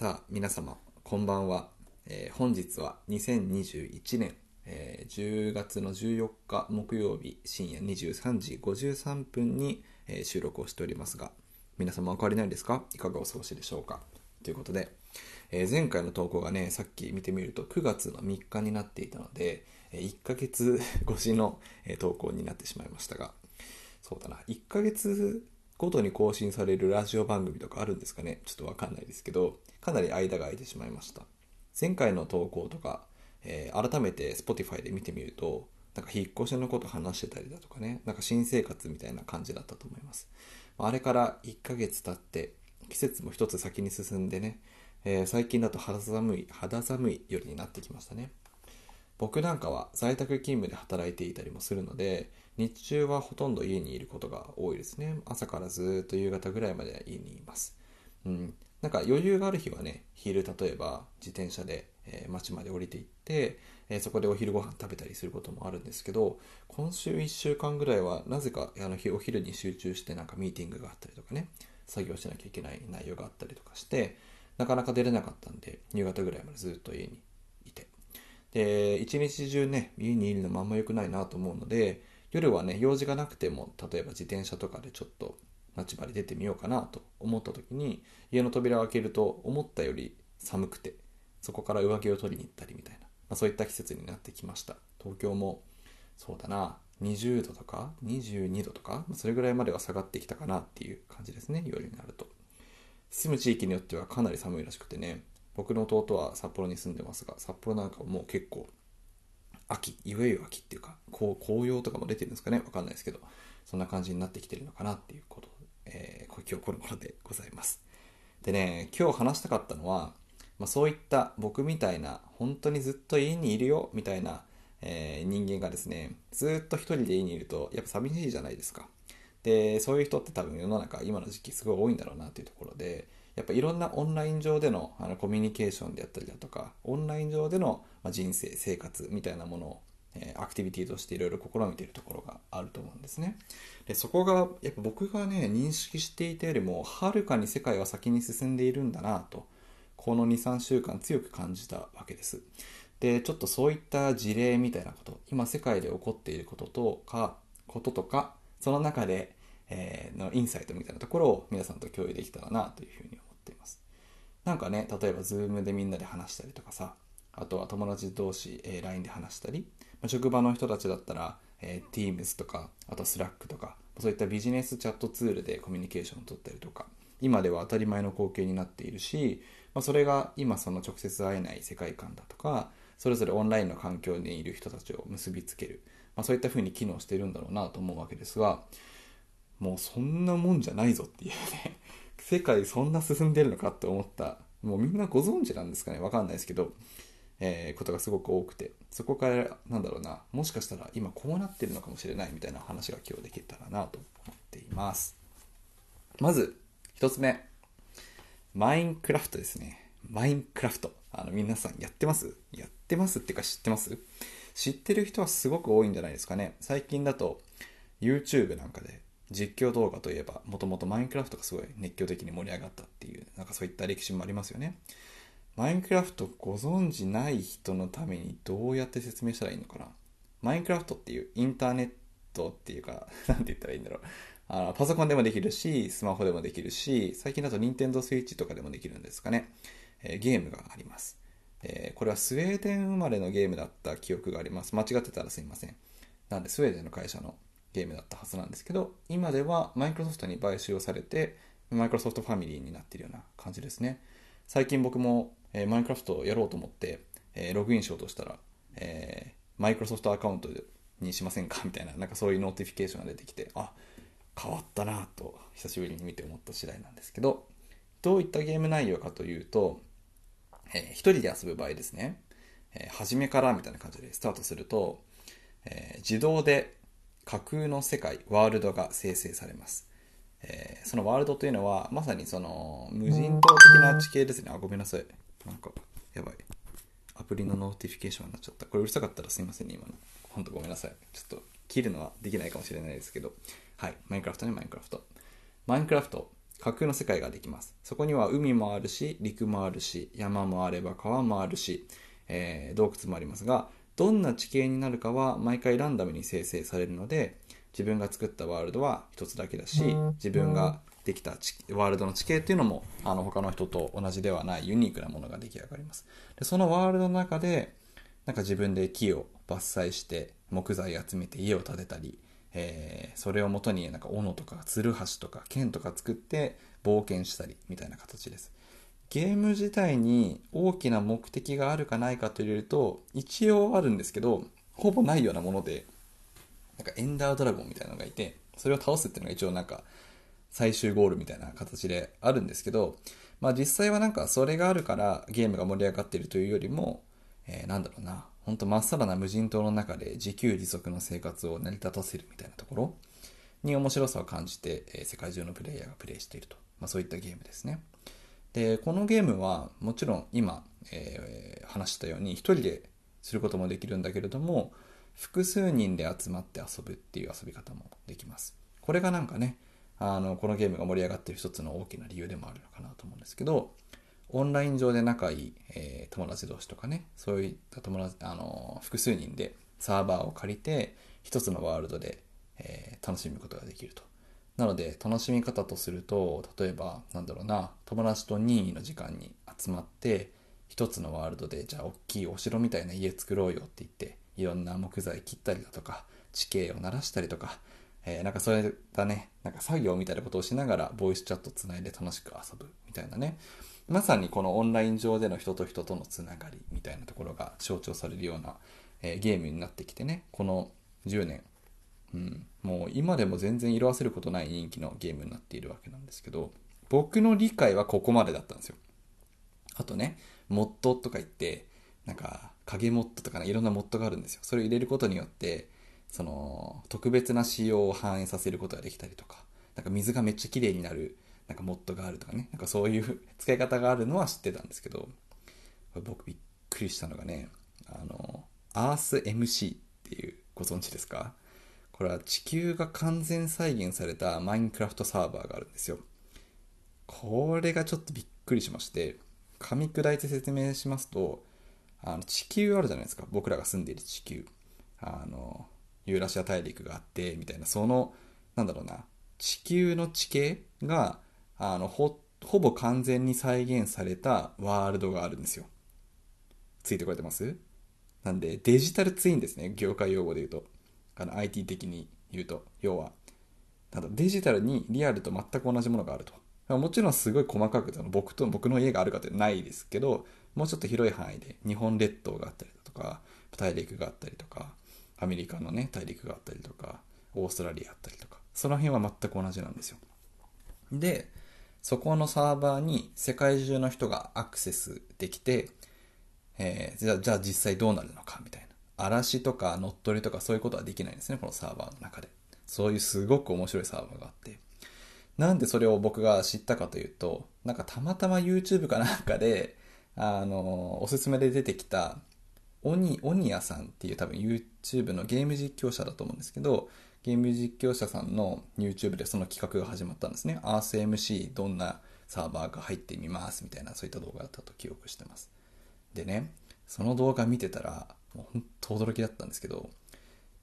さあ皆様こんばんは、えー本日は2021年、えー10月の14日木曜日深夜23時53分に、えー収録をしておりますが皆様お変わりないですか？いかがお過ごしでしょうか？ということで、えー前回の投稿がねさっき見てみると9月の3日になっていたので、え1ヶ月越しの、え投稿になってしまいましたがそうだな1ヶ月ごとに更新されるラジオ番組とかあるんですかね？ちょっとわかんないですけどかなり間が空いてしまいました。前回の投稿とか、えー改めて Spotify で見てみるとなんか引っ越しのこと話してたりだとかねなんか新生活みたいな感じだったと思います。ああれから1ヶ月経って季節も一つ先に進んでね、えー最近だと肌寒い肌寒い夜になってきましたね。僕なんかは在宅勤務で働いていたりもするので日中はほとんど家にいることが多いですね。朝からずっと夕方ぐらいまで家にいます。うん。なんか余裕がある日はね昼例えば自転車で、えー町まで降りていって、えーそこでお昼ご飯食べたりすることもあるんですけど今週1週間ぐらいはなぜかあの日お昼に集中してなんかミーティングがあったりとかね作業しなきゃいけない内容があったりとかしてなかなか出れなかったんで夕方ぐらいまでずっと家にいて。で一日中ね家にいるのもあんま良くないなと思うので夜はね用事がなくても例えば自転車とかでちょっと街場に出てみようかなと思った時に家の扉を開けると思ったより寒くてそこから上着を取りに行ったりみたいな、まあ、そういった季節になってきました。東京もそうだな20度とか22度とかそれぐらいまでは下がってきたかなっていう感じですね夜になると。住む地域によってはかなり寒いらしくてね僕の弟は札幌に住んでますが札幌なんかはもう結構秋いわゆる秋っていうかこう紅葉とかも出てるんですかね。わかんないですけどそんな感じになってきてるのかなっていうこと、えー、今日この頃でございます。でね今日話したかったのは、まあ、そういった僕みたいな本当にずっと家にいるよみたいな、えー人間がですねずっと一人で家にいるとやっぱ寂しいじゃないですか。でそういう人って多分世の中今の時期すごい多いんだろうなっていうところでやっぱいろんなオンライン上でのあのコミュニケーションであったりだとかオンライン上での、人生生活みたいなものを、えアクティビティとしていろいろ試みているところがあると思うんですね。でそこがやっぱ僕がね認識していたよりもはるかに世界は先に進んでいるんだなとこの23週間強く感じたわけです。でちょっとそういった事例みたいなこと今世界で起こっていることとかこととかその中で、えのインサイトみたいなところを皆さんと共有できたらなというふうにってます。なんかね例えば Zoom でみんなで話したりとかさあとは友達同士、えー LINE で話したり、まあ職場の人たちだったら、えー Teams とかあと Slack とかそういったビジネスチャットツールでコミュニケーションを取ったりとか今では当たり前の光景になっているし、まあ、それが今その直接会えない世界観だとかそれぞれオンラインの環境にいる人たちを結びつける、まあ、そういった風に機能してるんだろうなと思うわけですがもうそんなもんじゃないぞっていうね。世界そんな進んでるのかって思った。もうみんなご存知なんですかね。わかんないですけど、えーことがすごく多くて。そこからなんだろうな。もしかしたら今こうなってるのかもしれないみたいな話が今日できたらなと思っています。まず一つ目。マインクラフトですね。マインクラフト。あの皆さんやってます？やってますってか知ってます？知ってる人はすごく多いんじゃないですかね。最近だと YouTube なんかで実況動画といえばもともとマインクラフトがすごい熱狂的に盛り上がったっていうなんかそういった歴史もありますよね。マインクラフトご存知ない人のためにどうやって説明したらいいのかな。マインクラフトっていうインターネットっていうか なんて言ったらいいんだろう。あのパソコンでもできるしスマホでもできるし最近だと Nintendo Switch とかでもできるんですかね、えーゲームがあります、えーこれはスウェーデン生まれのゲームだった記憶があります。間違ってたらすいません。なんでスウェーデンの会社のゲームだったはずなんですけど今ではマイクロソフトに買収をされてマイクロソフトファミリーになっているような感じですね。最近僕も、えーマインクラフトをやろうと思って、えーログインしようとしたら、えーマイクロソフトアカウントにしませんか？みたいななんかそういう notification が出てきてあ変わったなと久しぶりに見て思った次第なんですけどどういったゲーム内容かというと、えー一人で遊ぶ場合ですね、えー初めからみたいな感じでスタートすると、えー自動で架空の世界ワールドが生成されます、えーそのワールドというのはまさにその無人島的な地形ですね。あごめんなさい。なんかやばい。アプリの notification になっちゃった。これうるさかったらすいませんね今の。本当ごめんなさい。ちょっと切るのはできないかもしれないですけど。はい。マインクラフトねマインクラフトマインクラフト架空の世界ができます。そこには海もあるし、陸もあるし、山もあれば川もあるし、えー、洞窟もありますが、どんな地形になるかは毎回ランダムに生成されるので、自分が作ったワールドは一つだけだし、自分ができたワールドの地形っていうのも、あの、他の人と同じではないユニークなものが出来上がります。で、そのワールドの中で、なんか自分で木を伐採して、木材集めて家を建てたり、えー、それをもとになんか斧とかツルハシとか剣とか作って冒険したりみたいな形です。ゲーム自体に大きな目的があるかないかというと一応あるんですけどほぼないようなものでなんかエンダードラゴンみたいなのがいてそれを倒すっていうのが一応なんか最終ゴールみたいな形であるんですけどまあ実際はなんかそれがあるからゲームが盛り上がっているというよりも、えー、なんだろうな本当まっさらな無人島の中で自給自足の生活を成り立たせるみたいなところに面白さを感じて、えー、世界中のプレイヤーがプレイしていると、まあ、そういったゲームですね。でこのゲームはもちろん今、えー、話したように一人ですることもできるんだけれども複数人で集まって遊ぶっていう遊び方もできますこれがなんかねあのこのゲームが盛り上がってる一つの大きな理由でもあるのかなと思うんですけどオンライン上で仲いい、えー、友達同士とかね、そういった友達、あの、複数人でサーバーを借りて、一つのワールドで、えー、楽しむことができると。なので、楽しみ方とすると、例えば、なんだろうな、友達と任意の時間に集まって、一つのワールドで、じゃあ、大きいお城みたいな家作ろうよって言って、いろんな木材切ったりだとか、地形を鳴らしたりとか、えー、なんかそういったね、なんか作業みたいなことをしながら、ボイスチャットつないで楽しく遊ぶみたいなね、まさにこのオンライン上での人と人とのつながりみたいなところが象徴されるような、えー、ゲームになってきてね、この10年、うん、もう今でも全然色あせることない人気のゲームになっているわけなんですけど、僕の理解はここまでだったんですよ。あとね、モッドとか言って、なんか影モッドとかね、いろんなモッドがあるんですよ。それを入れることによって、その特別な仕様を反映させることができたりとか、なんか水がめっちゃ綺麗になるなんかモッドがあるとかね、なんかそういう 使い方があるのは知ってたんですけど、僕びっくりしたのがね、あの、EarthMC っていうご存知ですか？これは地球が完全再現されたマインクラフトサーバーがあるんですよ。これがちょっとびっくりしまして、噛み砕いて説明しますと、あの地球あるじゃないですか。僕らが住んでいる地球。あの、ユーラシア大陸があって、みたいな、その、なんだろうな、地球の地形があのほほぼ完全に再現されたワールドがあるんですよついてこれてます？なんでデジタルツインですね業界用語で言うとあの IT 的に言うと要は。ただデジタルにリアルと全く同じものがあると。もちろんすごい細かくその僕と僕の家があるかってないですけどもうちょっと広い範囲で日本列島があったりだとか大陸があったりとかアメリカのね大陸があったりとかオーストラリアあったりとかその辺は全く同じなんですよ。でそこのサーバーに世界中の人がアクセスできて、えー、じゃ、じゃあ実際どうなるのかみたいな。嵐とか乗っ取りとかそういうことはできないんですね、このサーバーの中で。そういうすごく面白いサーバーがあって。なんでそれを僕が知ったかというと、なんかたまたま YouTube かなんかで、あの、おすすめで出てきた、オニ、オニアさんっていう多分 YouTube のゲーム実況者だと思うんですけど、ゲーム実況者さんの YouTube でその企画が始まったんですね。RCMC どんなサーバーが入ってみますみたいなそういった動画だったと記憶してます。でね、その動画見てたら、もう本当驚きだったんですけど、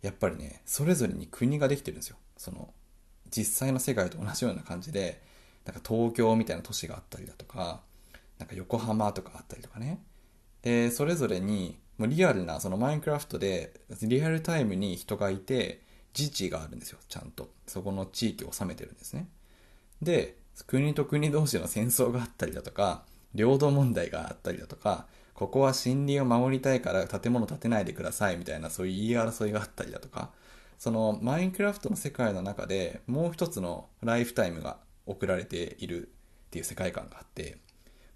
やっぱりね、それぞれに国ができてるんですよ。その、実際の世界と同じような感じで、なんか東京みたいな都市があったりだとか、なんか横浜とかあったりとかね。で、それぞれに、もうリアルな、そのマインクラフトで、リアルタイムに人がいて、自治があるんですよ、ちゃんと。そこの地域を治めてるんですね。で、国と国同士の戦争があったりだとか、領土問題があったりだとか、ここは森林を守りたいから建物建てないでくださいみたいなそういう言い争いがあったりだとか、そのマインクラフトの世界の中でもう一つのライフタイムが送られているっていう世界観があって、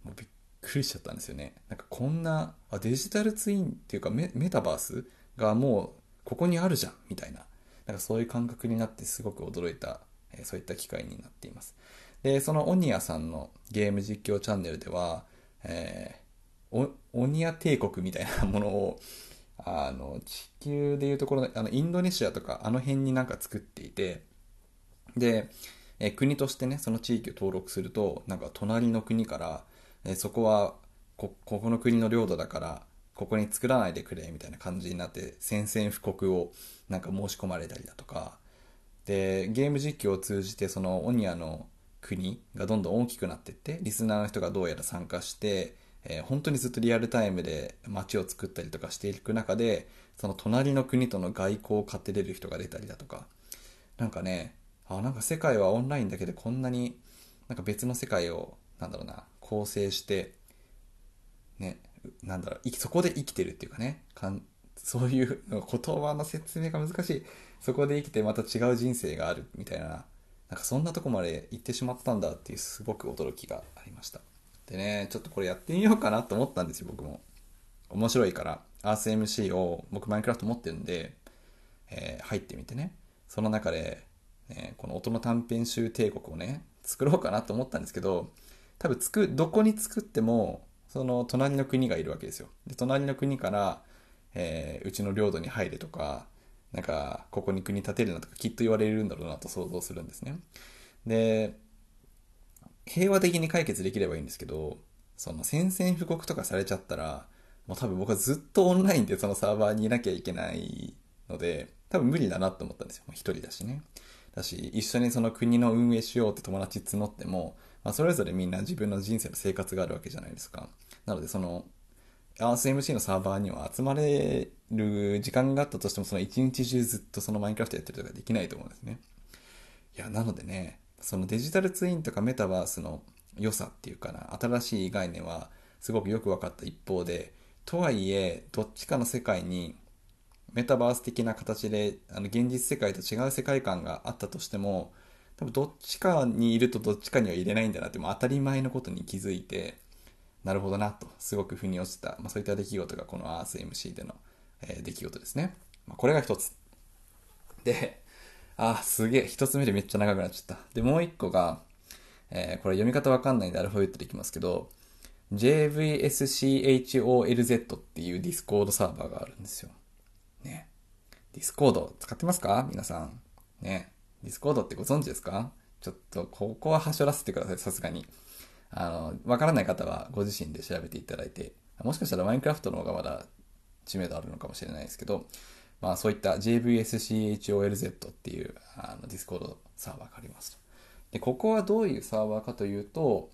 もうびっくりしちゃったんですよね。なんかこんな、あデジタルツインっていうかメタバースがもうここにあるじゃんみたいな。なんかそういう感覚になってすごく驚いた、えそういった機会になっています。で、そのオニアさんのゲーム実況チャンネルでは、えー、オニア帝国みたいなものを、あの、地球でいうところ、あの、インドネシアとか、あの辺になんか作っていて、で、え国としてね、その地域を登録すると、なんか隣の国から、えそこはこ、ここの国の領土だから、ここに作らないでくれ、みたいな感じになって、宣戦布告をなんか申し込まれたりだとか、で、ゲーム実況を通じて、そのオニアの国がどんどん大きくなっていって、リスナーの人がどうやら参加して、えー本当にずっとリアルタイムで街を作ったりとかしていく中で、その隣の国との外交を勝てれる人が出たりだとか、なんかね、あ、なんか世界はオンラインだけでこんなになんか別の世界を、なんだろうな、構成して、ね、なんだろう、そこで生きてるっていうかね、かんそういう言葉の説明が難しい。そこで生きてまた違う人生があるみたいな、なんかそんなとこまで行ってしまったんだっていうすごく驚きがありました。でね、ちょっとこれやってみようかなと思ったんですよ、僕も。面白いから、RCMC を僕マインクラフト持ってるんで、えー入ってみてね、その中で、ね、この音の短編集帝国をね、作ろうかなと思ったんですけど、多分つく、どこに作っても、その隣の国がいるわけですよ。で、隣の国から、えーうちの領土に入れとか、なんか、ここに国建てるなとかきっと言われるんだろうなと想像するんですね。で、平和的に解決できればいいんですけど、その宣戦布告とかされちゃったら、もう多分僕はずっとオンラインでそのサーバーにいなきゃいけないので、多分無理だなと思ったんですよ。一人だしね。だし、一緒にその国の運営しようって友達募っても、まあ、それぞれみんな自分の人生の生活があるわけじゃないですか。なので、その、RSMC のサーバーには集まれる時間があったとしても、その一日中ずっとそのマインクラフトやってるとかできないと思うんですね。いや、なのでね、そのデジタルツインとかメタバースの良さっていうかな、新しい概念はすごくよく分かった一方で、とはいえ、どっちかの世界にメタバース的な形で、あの、現実世界と違う世界観があったとしても、多分どっちかにいるとどっちかには入れないんだなって、もう当たり前のことに気づいて、なるほどなと、すごく腑に落ちた、まあ、そういった出来事がこの EarthMC での、えー出来事ですね。まあ、これが一つ。で、あ、すげえ、一つ目でめっちゃ長くなっちゃった。で、もう一個が、えーこれ読み方わかんないんでアルファベットでいきますけど、JVSCHOLZ っていう Discord サーバーがあるんですよ。ね。 Discord 使ってますか？皆さん。ね。 Discord ってご存知ですか？ちょっと、ここははしょらせてください、さすがに。あの、わからない方はご自身で調べていただいて、もしかしたらマインクラフトの方がまだ知名度あるのかもしれないですけど、まあそういった JVSCHOLZ っていうあのディスコードサーバーがあります。で、ここはどういうサーバーかというと、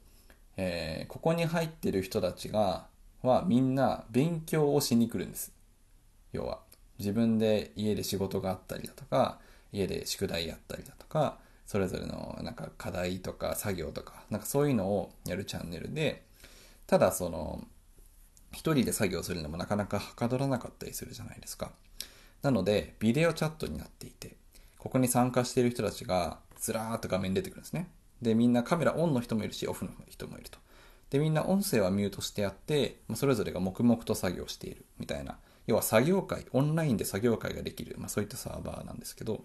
えーここに入ってる人たちが、はみんな勉強をしに来るんです。要は、自分で家で仕事があったりだとか、家で宿題やったりだとか、それぞれのなんか課題とか作業とか、なんかそういうのをやるチャンネルで、ただその、一人で作業するのもなかなかはかどらなかったりするじゃないですか。なので、ビデオチャットになっていて、ここに参加している人たちがずらーっと画面出てくるんですね。で、みんなカメラオンの人もいるし、オフの人もいると。で、みんな音声はミュートしてあって、まあそれぞれが黙々と作業しているみたいな。要は作業会、オンラインで作業会ができる、まあそういったサーバーなんですけど、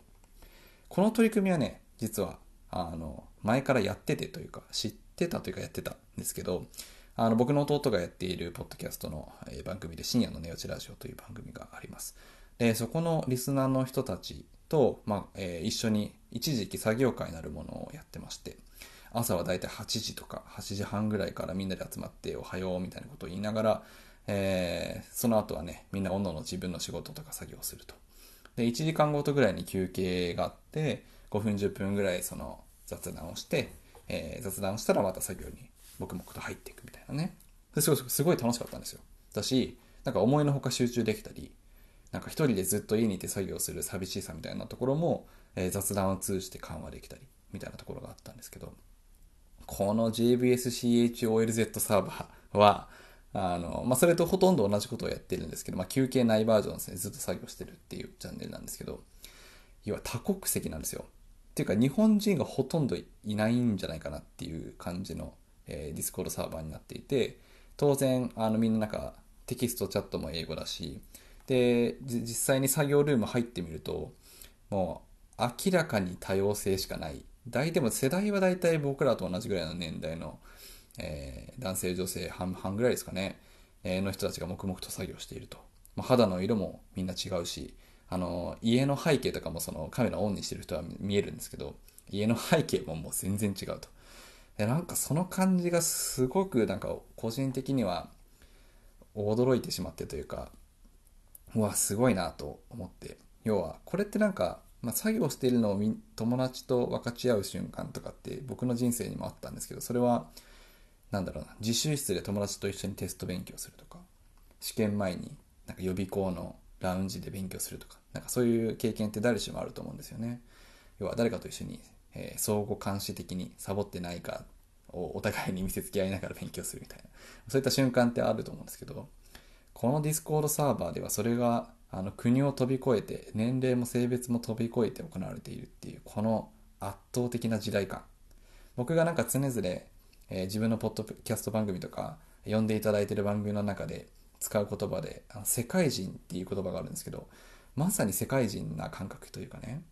この取り組みはね、実は、あの、前からやっててというか、知ってたというかやってたんですけど、あの、僕の弟がやっているポッドキャストの、番組で深夜の寝落ちラジオという番組があります。で、そこのリスナーの人たちと、まあ、えー一緒に一時期作業会なるものをやってまして、朝はだいたい8時とか8時半ぐらいからみんなで集まっておはようみたいなことを言いながら、えーその後はね、みんなおのの自分の仕事とか作業をすると。で、1時間ごとぐらいに休憩があって、5分10分ぐらいその雑談をして、えー雑談をしたらまた作業に黙々と入っていくみたいなね。すごいすごい楽しかったんですよ。だし、なんか思いのほか集中できたり、なんか一人でずっと家にいて作業する寂しさみたいなところも、えー雑談を通じて緩和できたり、みたいなところがあったんですけど、この JVSCHOLZ サーバーは、あの、まあ、それとほとんど同じことをやってるんですけど、まあ、休憩ないバージョンですね。ずっと作業してるっていうチャンネルなんですけど、要は多国籍なんですよ。っていうか、日本人がほとんどいないんじゃないかなっていう感じの、えーディスコードサーバーになっていて、当然、あの、みんななんか、テキストチャットも英語だし、で、実際に作業ルーム入ってみると、もう明らかに多様性しかない。大でも世代は大体僕らと同じぐらいの年代の、えー男性女性半々ぐらいですかね、えーの人たちが黙々と作業していると。まあ、肌の色もみんな違うし、あの、家の背景とかもそのカメラオンにしてる人は見えるんですけど、家の背景ももう全然違うと。でなんかその感じがすごくなんか個人的には驚いてしまってというか、うわ、すごいなと思って。要は、これってなんか、まあ、作業しているのを友達と分かち合う瞬間とかって僕の人生にもあったんですけど、それは、なんだろうな、自習室で友達と一緒にテスト勉強するとか、試験前になんか予備校のラウンジで勉強するとか、なんかそういう経験って誰しもあると思うんですよね。要は誰かと一緒に、えー、相互監視的にサボってないかをお互いに見せつけ合いながら勉強するみたいな、そういった瞬間ってあると思うんですけど、このディスコードサーバーではそれがあの国を飛び越えて年齢も性別も飛び越えて行われているっていうこの圧倒的な時代感。僕がなんか常々、えー、自分のポッドキャスト番組とか呼んでいただいてる番組の中で使う言葉であの世界人っていう言葉があるんですけどまさに世界人な感覚というかね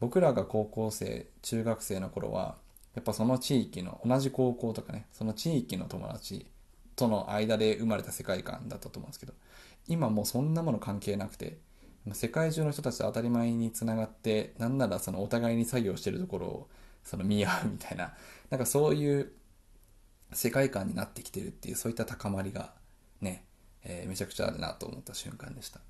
僕らが高校生中学生の頃はやっぱその地域の同じ高校とかねその地域の友達との間で生まれた世界観だったと思うんですけど今もうそんなもの関係なくて世界中の人たちと当たり前につながってなんならそのお互いに作業してるところをその見合うみたいななんかそういう世界観になってきてるっていうそういった高まりがね、えー、めちゃくちゃあるなと思った瞬間でした。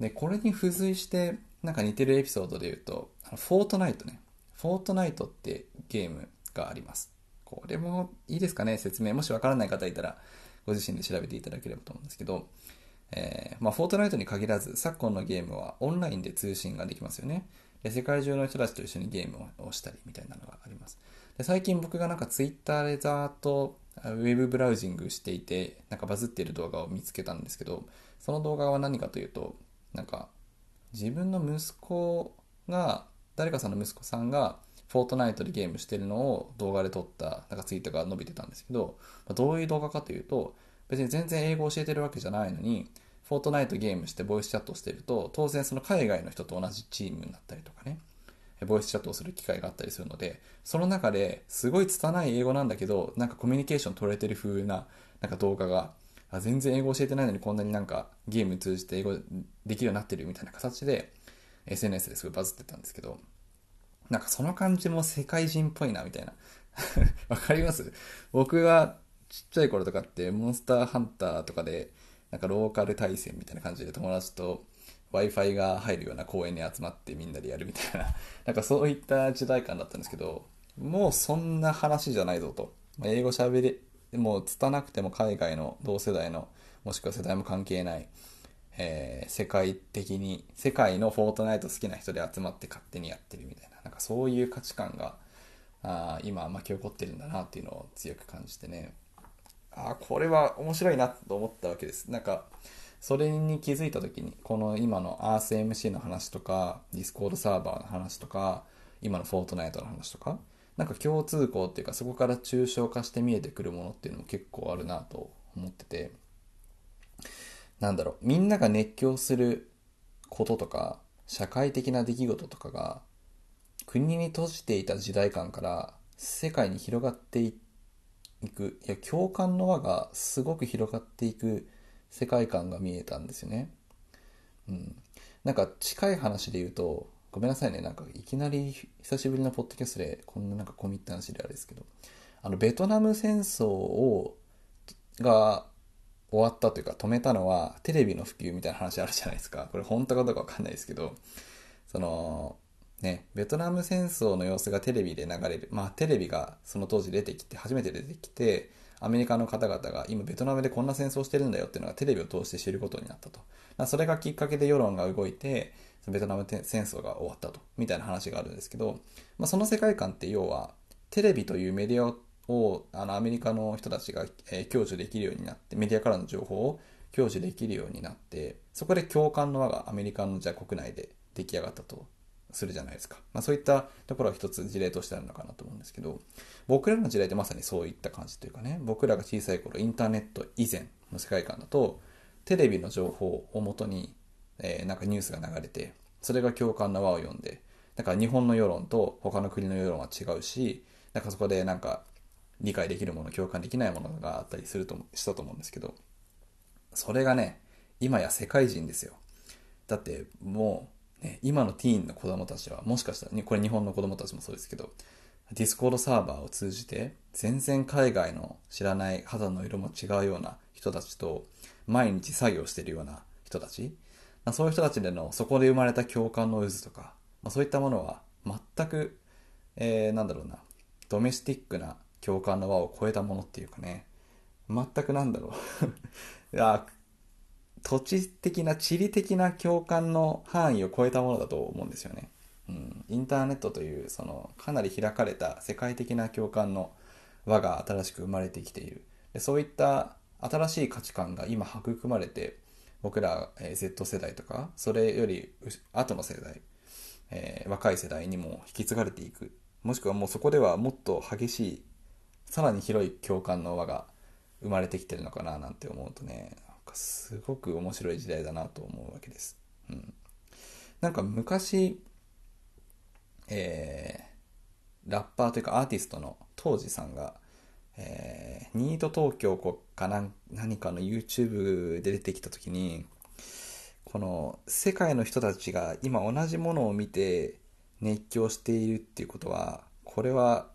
でこれに付随してなんか似てるエピソードで言うとあのフォートナイトね。フォートナイトってゲームがあります。これもいいですかね説明。もしわからない方いたら、ご自身で調べていただければと思うんですけど、えー、まあ、フォートナイトに限らず、昨今のゲームはオンラインで通信ができますよね。で世界中の人たちと一緒にゲームをしたりみたいなのがあります。で最近僕がなんかツイッターでざーっとウェブブラウジングしていて、なんかバズっている動画を見つけたんですけど、その動画は何かというと、なんか自分の息子が、誰かさんの息子さんがフォートナイトでゲームしてるのを動画で撮ったなんかツイートが伸びてたんですけど、まあ、どういう動画かというと、別に全然英語教えてるわけじゃないのに、フォートナイトゲームしてボイスチャットしてると、当然その海外の人と同じチームになったりとかね、ボイスチャットをする機会があったりするので、その中ですごい拙い英語なんだけど、なんかコミュニケーション取れてる風ななんか動画が、あ全然英語教えてないのにこんなになんかゲーム通じて英語できるようになってるみたいな形で SNS ですごいバズってたんですけど、なんかその感じも世界人っぽいな、みたいな。わかります？僕がちっちゃい頃とかってモンスターハンターとかで、なんかローカル対戦みたいな感じで友達と Wi-Fi が入るような公園に集まってみんなでやるみたいな、なんかそういった時代感だったんですけど、もうそんな話じゃないぞと。英語喋れ、もう拙くても海外の同世代の、もしくは世代も関係ない、えー、世界的に、世界のフォートナイト好きな人で集まって勝手にやってるみたいな。なんかそういう価値観があ今巻き起こってるんだなっていうのを強く感じてね。ああこれは面白いなと思ったわけです。なんかそれに気づいた時にこの今の ArthMC の話とか Discord サーバーの話とか今のフォートナイトの話とかなんか共通項っていうかそこから抽象化して見えてくるものっていうのも結構あるなと思ってて。なんだろうみんなが熱狂することとか社会的な出来事とかが国に閉じていた時代感から世界に広がっていくいや共感の輪がすごく広がっていく世界観が見えたんですよね。うん、なんか近い話で言うとごめんなさいねなんかいきなり久しぶりのポッドキャストでこんななんかコミット話であれですけどあのベトナム戦争をが終わったというか止めたのはテレビの普及みたいな話あるじゃないですかこれ本当かどうかわかんないですけどそのね、ベトナム戦争の様子がテレビで流れる。まあ、テレビがその当時出てきて、初めて出てきて、アメリカの方々が今ベトナムでこんな戦争してるんだよっていうのがテレビを通して知ることになったと。それがきっかけで世論が動いて、ベトナム戦争が終わったと。みたいな話があるんですけど、まあ、その世界観って要は、テレビというメディアをあのアメリカの人たちが、えー、享受できるようになって、メディアからの情報を享受できるようになって、そこで共感の輪がアメリカのじゃ国内で出来上がったとするじゃないですか。まあ、そういったところは一つ事例としてあるのかなと思うんですけど、僕らの時代ってまさにそういった感じというかね、僕らが小さい頃インターネット以前の世界観だと、テレビの情報をもとに、えー、なんかニュースが流れて、それが共感の輪を呼んで、だから日本の世論と他の国の世論は違うし、なんかそこでなんか理解できるもの、共感できないものがあったりするとしたと思うんですけど、それがね、今や世界人ですよ。だってもうね、今のティーンの子供たちは、もしかしたら、ね、これ日本の子供たちもそうですけど、ディスコードサーバーを通じて、全然海外の知らない肌の色も違うような人たちと毎日作業してるような人たちま、そういう人たちでのそこで生まれた共感の渦とか、まあ、そういったものは全く、えー、なんだろうな、ドメスティックな共感の輪を超えたものっていうかね、全くなんだろう。土地的な地理的な共感の範囲を超えたものだと思うんですよね。うん、インターネットというそのかなり開かれた世界的な共感の輪が新しく生まれてきている。でそういった新しい価値観が今育まれて僕ら、え、Z 世代とかそれより後の世代、えー、若い世代にも引き継がれていく。もしくはもうそこではもっと激しいさらに広い共感の輪が生まれてきてるのかななんて思うとねかすごく面白い時代だなと思うわけです。うん、なんか昔えー、ラッパーというかアーティストの当時さんが、えー、ニート東京か何何かの YouTube で出てきた時に、この世界の人たちが今同じものを見て熱狂しているっていうことは、これは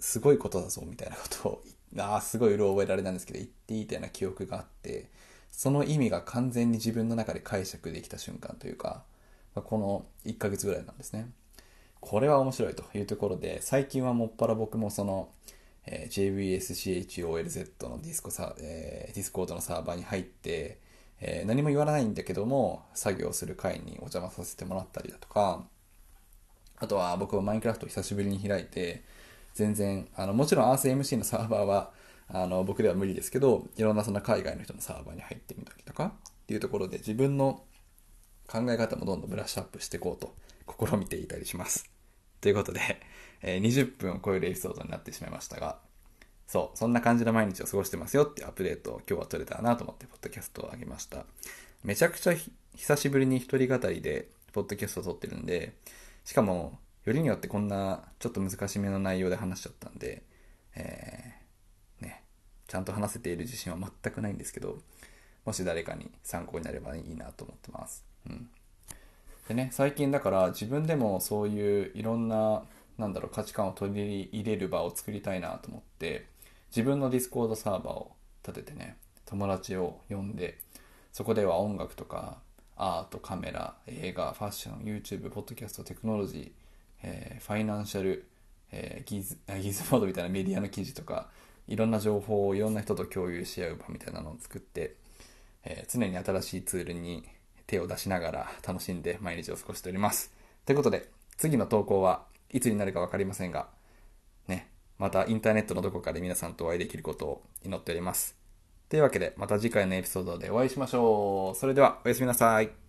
すごいことだぞみたいなことを、あ、すごいうろ覚えられなんですけど、言っていいたような記憶があって、その意味が完全に自分の中で解釈できた瞬間というか、まこの1ヶ月ぐらいなんですね。これは面白いというところで、最近はもっぱら僕もその、えー、JVSCHOLZ のディスコサ、えー、ディスコードのサーバーに入って、えー、何も言わないんだけども、作業する会にお邪魔させてもらったりだとか、あとは僕はマインクラフトを久しぶりに開いて、全然、あの、もちろん EarthMC のサーバーは、あの、僕では無理ですけど、いろんなそんな海外の人のサーバーに入ってみたりとか、っていうところで自分の考え方もどんどんブラッシュアップしていこうと試みていたりします。ということで、えー、20分を超えるエピソードになってしまいましたが、そう、そんな感じの毎日を過ごしてますよっていうアップデートを今日は撮れたらなと思って、ポッドキャストを上げました。めちゃくちゃ久しぶりに一人語りで、ポッドキャストを撮ってるんで、しかも、よりによってこんなちょっと難しめの内容で話しちゃったんで、えー、ね、ちゃんと話せている自信は全くないんですけど、もし誰かに参考になればいいなと思ってます。うん。でね、最近だから自分でもそういういろんな、なんだろう、価値観を取り入れる場を作りたいなと思って、自分のディスコードサーバーを立ててね、友達を呼んで、そこでは音楽とか、アート、カメラ、映画、ファッション、YouTube、ポッドキャスト、テクノロジー、えー、ファイナンシャル、えー、ギズ、ギズモードみたいなメディアの記事とか、いろんな情報をいろんな人と共有し合う場みたいなのを作って、えー、常に新しいツールに手を出しながら楽しんで毎日を過ごしております。ということで、次の投稿はいつになるかわかりませんが、ね、またインターネットのどこかで皆さんとお会いできることを祈っております。というわけで、また次回のエピソードでお会いしましょう。それでは、おやすみなさい。